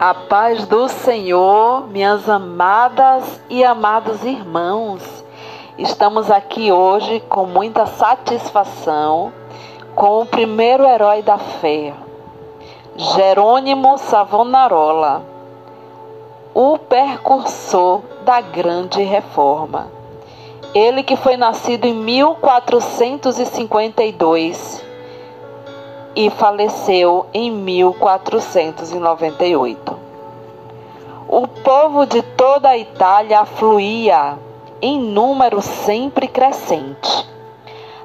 A paz do Senhor, minhas amadas e amados irmãos. Estamos aqui hoje com muita satisfação com o primeiro herói da fé, Jerônimo Savonarola, o percursor da grande reforma. Ele que foi nascido em 1452 e faleceu em 1498. O povo de toda a Itália afluía em número sempre crescente.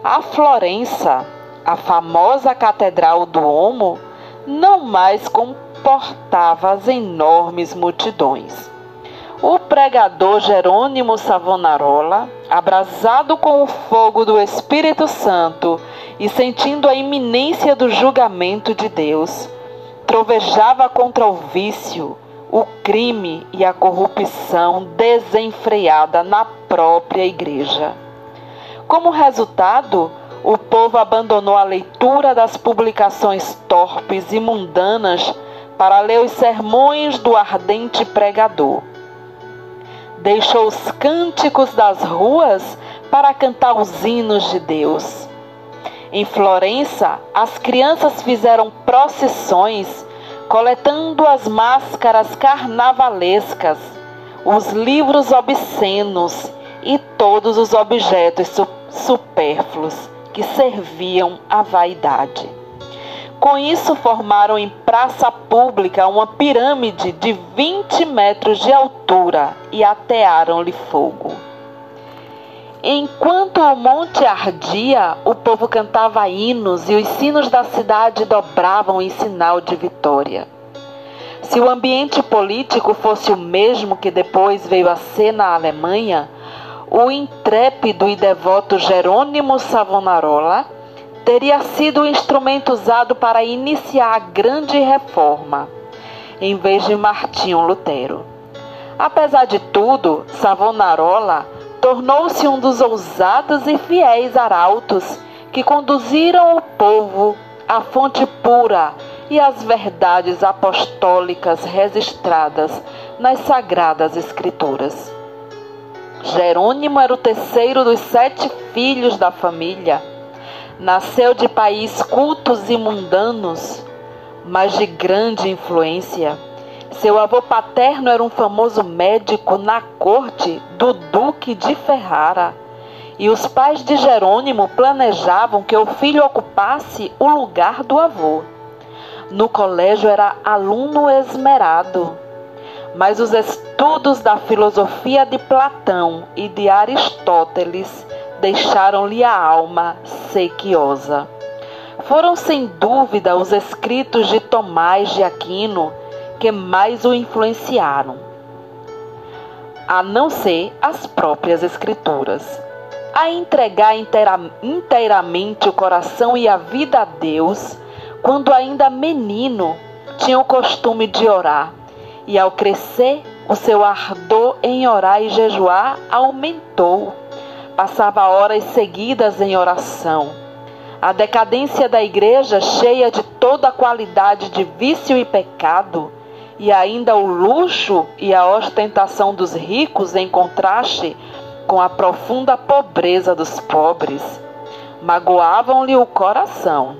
A Florença, a famosa Catedral do Omo, não mais comportava as enormes multidões. O pregador Jerônimo Savonarola, abrasado com o fogo do Espírito Santo e sentindo a iminência do julgamento de Deus, trovejava contra o vício, o crime e a corrupção desenfreada na própria igreja. Como resultado, o povo abandonou a leitura das publicações torpes e mundanas para ler os sermões do ardente pregador deixou os cânticos das ruas para cantar os hinos de Deus. Em Florença, as crianças fizeram procissões, coletando as máscaras carnavalescas, os livros obscenos e todos os objetos supérfluos que serviam à vaidade. Com isso, formaram em praça pública uma pirâmide de 20 metros de altura e atearam-lhe fogo. Enquanto o monte ardia, o povo cantava hinos e os sinos da cidade dobravam em sinal de vitória. Se o ambiente político fosse o mesmo que depois veio a ser na Alemanha, o intrépido e devoto Jerônimo Savonarola teria sido o instrumento usado para iniciar a grande reforma, em vez de Martinho Lutero. Apesar de tudo, Savonarola tornou-se um dos ousados e fiéis arautos que conduziram o povo à fonte pura e às verdades apostólicas registradas nas sagradas escrituras. Jerônimo era o terceiro dos sete filhos da família Nasceu de país cultos e mundanos, mas de grande influência. Seu avô paterno era um famoso médico na corte do Duque de Ferrara. E os pais de Jerônimo planejavam que o filho ocupasse o lugar do avô. No colégio era aluno esmerado, mas os estudos da filosofia de Platão e de Aristóteles deixaram-lhe a alma sequiosa. Foram sem dúvida os escritos de Tomás de Aquino que mais o influenciaram, a não ser as próprias Escrituras. A entregar inteira, inteiramente o coração e a vida a Deus, quando ainda menino, tinha o costume de orar, e ao crescer, o seu ardor em orar e jejuar aumentou Passava horas seguidas em oração. A decadência da igreja, cheia de toda a qualidade de vício e pecado, e ainda o luxo e a ostentação dos ricos em contraste com a profunda pobreza dos pobres, magoavam-lhe o coração.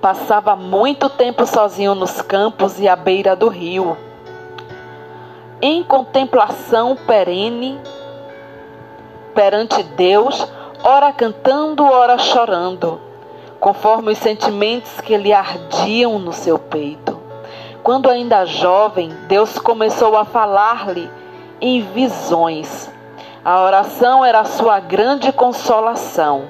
Passava muito tempo sozinho nos campos e à beira do rio, em contemplação perene perante Deus, ora cantando, ora chorando, conforme os sentimentos que lhe ardiam no seu peito. Quando ainda jovem, Deus começou a falar-lhe em visões. A oração era sua grande consolação.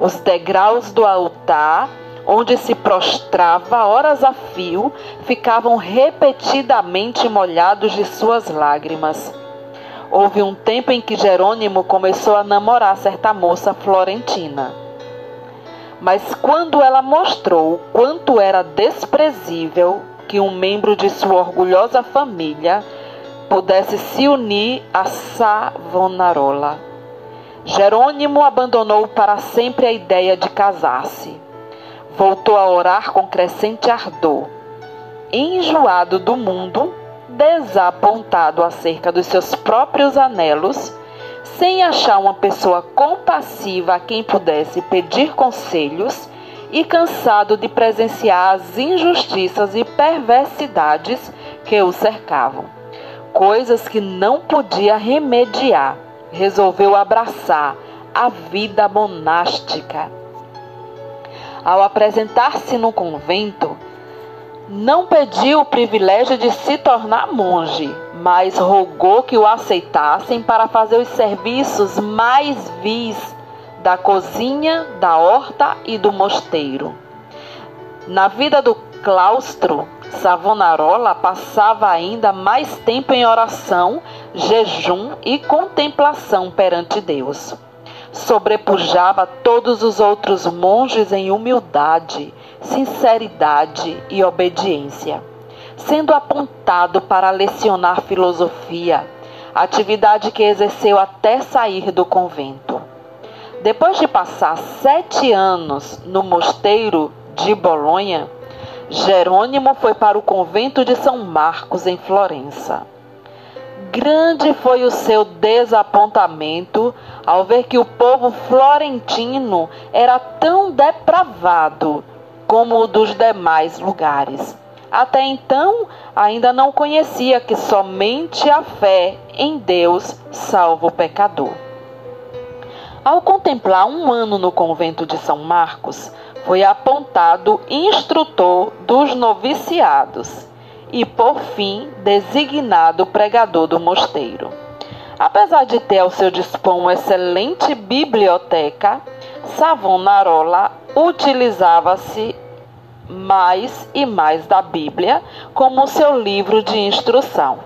Os degraus do altar, onde se prostrava horas a fio, ficavam repetidamente molhados de suas lágrimas. Houve um tempo em que Jerônimo começou a namorar certa moça florentina. Mas quando ela mostrou quanto era desprezível que um membro de sua orgulhosa família pudesse se unir a Savonarola, Jerônimo abandonou para sempre a ideia de casar-se. Voltou a orar com crescente ardor enjoado do mundo, desapontado acerca dos seus próprios anelos, sem achar uma pessoa compassiva a quem pudesse pedir conselhos e cansado de presenciar as injustiças e perversidades que o cercavam, coisas que não podia remediar, resolveu abraçar a vida monástica. Ao apresentar-se no convento, não pediu o privilégio de se tornar monge, mas rogou que o aceitassem para fazer os serviços mais vis da cozinha, da horta e do mosteiro. Na vida do claustro, Savonarola passava ainda mais tempo em oração, jejum e contemplação perante Deus. Sobrepujava todos os outros monges em humildade, sinceridade e obediência, sendo apontado para lecionar filosofia, atividade que exerceu até sair do convento. Depois de passar sete anos no mosteiro de Bolonha, Jerônimo foi para o convento de São Marcos, em Florença. Grande foi o seu desapontamento ao ver que o povo florentino era tão depravado como o dos demais lugares. Até então, ainda não conhecia que somente a fé em Deus salva o pecador. Ao contemplar um ano no convento de São Marcos, foi apontado instrutor dos noviciados e, por fim, designado pregador do mosteiro. Apesar de ter ao seu dispor uma excelente biblioteca, Savonarola utilizava-se mais e mais da Bíblia como seu livro de instrução.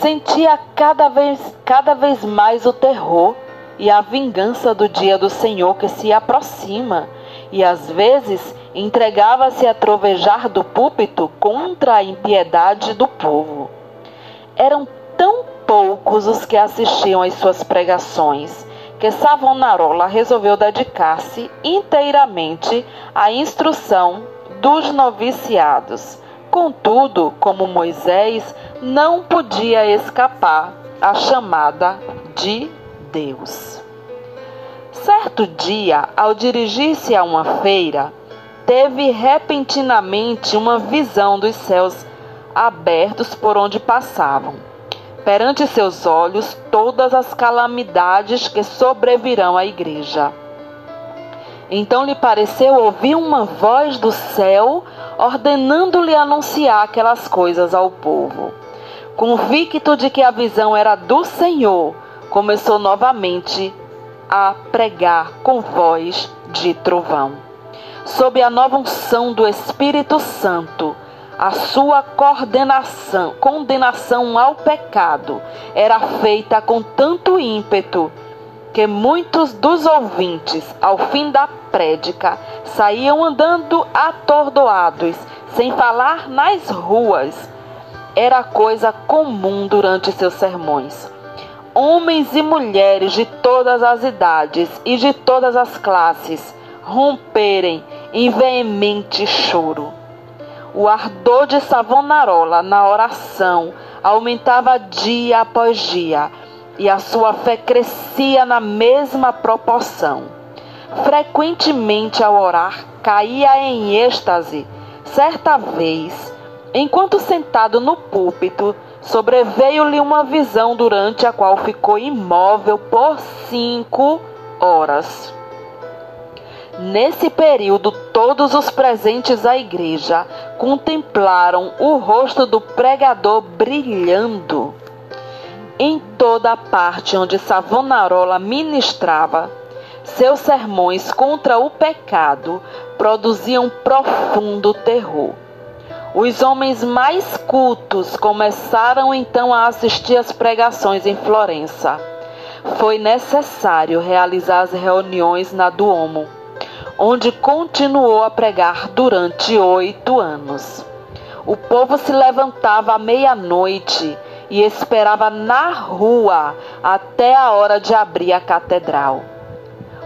Sentia cada vez, cada vez mais o terror e a vingança do dia do Senhor que se aproxima, e às vezes entregava-se a trovejar do púlpito contra a impiedade do povo. Eram tão poucos os que assistiam às suas pregações que Savonarola resolveu dedicar-se inteiramente à instrução dos noviciados. Contudo, como Moisés, não podia escapar à chamada de Deus. Certo dia, ao dirigir-se a uma feira, teve repentinamente uma visão dos céus abertos por onde passavam. Perante seus olhos, todas as calamidades que sobrevirão à igreja. Então lhe pareceu ouvir uma voz do céu ordenando-lhe anunciar aquelas coisas ao povo. Convicto de que a visão era do Senhor, começou novamente a pregar com voz de trovão. Sob a nova unção do Espírito Santo, a sua coordenação, condenação ao pecado era feita com tanto ímpeto que muitos dos ouvintes, ao fim da prédica, saíam andando atordoados, sem falar nas ruas. Era coisa comum durante seus sermões. Homens e mulheres de todas as idades e de todas as classes romperem em veemente choro. O ardor de Savonarola na oração aumentava dia após dia e a sua fé crescia na mesma proporção. Frequentemente, ao orar, caía em êxtase. Certa vez, enquanto sentado no púlpito, sobreveio-lhe uma visão durante a qual ficou imóvel por cinco horas. Nesse período, todos os presentes à igreja contemplaram o rosto do pregador brilhando. Em toda a parte onde Savonarola ministrava, seus sermões contra o pecado produziam profundo terror. Os homens mais cultos começaram então a assistir às pregações em Florença. Foi necessário realizar as reuniões na Duomo, onde continuou a pregar durante oito anos. O povo se levantava à meia-noite e esperava na rua até a hora de abrir a catedral.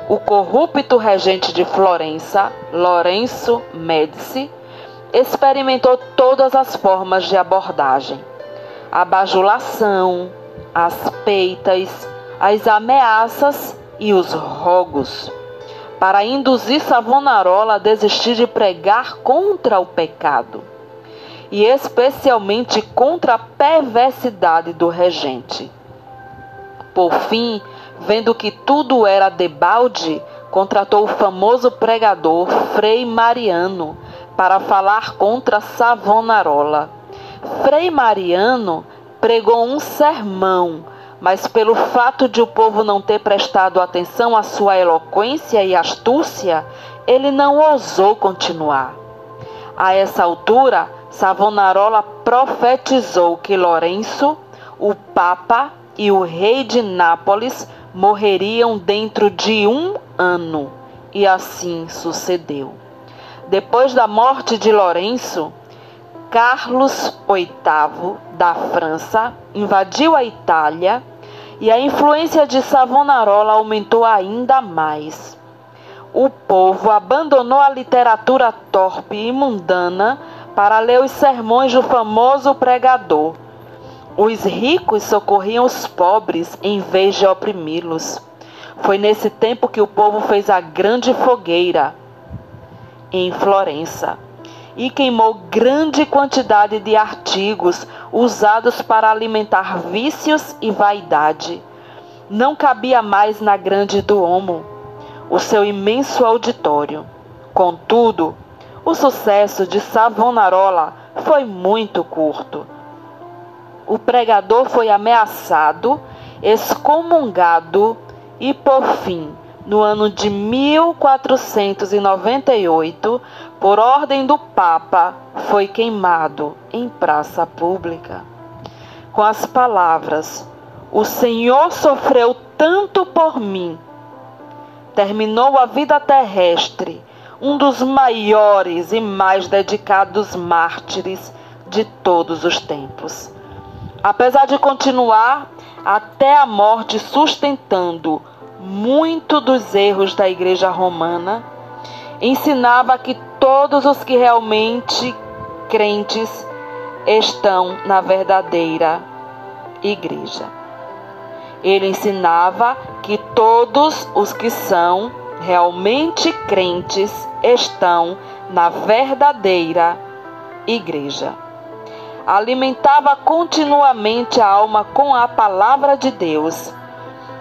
O corrupto regente de Florença, Lourenço Médici, experimentou todas as formas de abordagem: a bajulação, as peitas, as ameaças e os rogos, para induzir Savonarola a desistir de pregar contra o pecado. E especialmente contra a perversidade do regente. Por fim, vendo que tudo era debalde, contratou o famoso pregador Frei Mariano para falar contra Savonarola. Frei Mariano pregou um sermão, mas pelo fato de o povo não ter prestado atenção à sua eloquência e astúcia, ele não ousou continuar. A essa altura, Savonarola profetizou que Lourenço, o Papa e o rei de Nápoles morreriam dentro de um ano, e assim sucedeu. Depois da morte de Lourenço, Carlos VIII da França invadiu a Itália e a influência de Savonarola aumentou ainda mais. O povo abandonou a literatura torpe e mundana para ler os sermões do famoso pregador. Os ricos socorriam os pobres em vez de oprimi-los. Foi nesse tempo que o povo fez a grande fogueira em Florença e queimou grande quantidade de artigos usados para alimentar vícios e vaidade. Não cabia mais na grande Duomo o seu imenso auditório. Contudo, o sucesso de Savonarola foi muito curto. O pregador foi ameaçado, excomungado e, por fim, no ano de 1498, por ordem do Papa, foi queimado em praça pública. Com as palavras: O Senhor sofreu tanto por mim, terminou a vida terrestre um dos maiores e mais dedicados mártires de todos os tempos. Apesar de continuar até a morte sustentando muito dos erros da Igreja Romana, ensinava que todos os que realmente crentes estão na verdadeira Igreja. Ele ensinava que todos os que são realmente crentes estão na verdadeira igreja. Alimentava continuamente a alma com a palavra de Deus.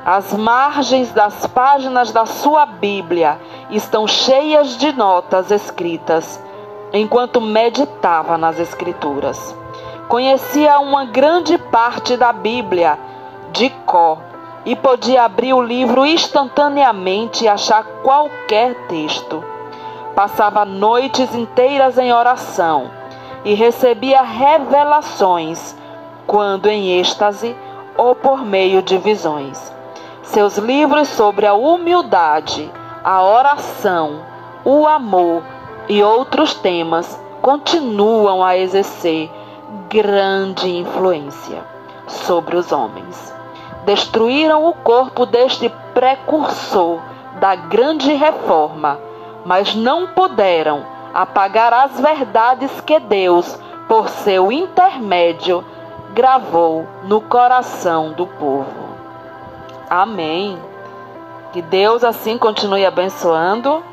As margens das páginas da sua Bíblia estão cheias de notas escritas enquanto meditava nas Escrituras. Conhecia uma grande parte da Bíblia de cor e podia abrir o livro instantaneamente e achar qualquer texto. Passava noites inteiras em oração e recebia revelações, quando em êxtase ou por meio de visões. Seus livros sobre a humildade, a oração, o amor e outros temas continuam a exercer grande influência sobre os homens destruíram o corpo deste precursor da grande reforma, mas não puderam apagar as verdades que Deus, por seu intermédio, gravou no coração do povo. Amém. Que Deus assim continue abençoando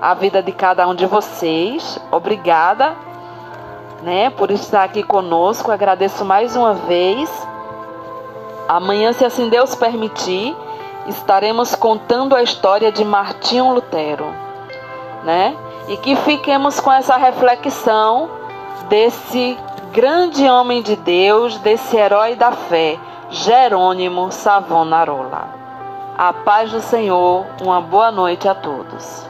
a vida de cada um de vocês. Obrigada, né, por estar aqui conosco. Agradeço mais uma vez. Amanhã, se assim Deus permitir, estaremos contando a história de Martinho Lutero, né? E que fiquemos com essa reflexão desse grande homem de Deus, desse herói da fé, Jerônimo Savonarola. A paz do Senhor, uma boa noite a todos.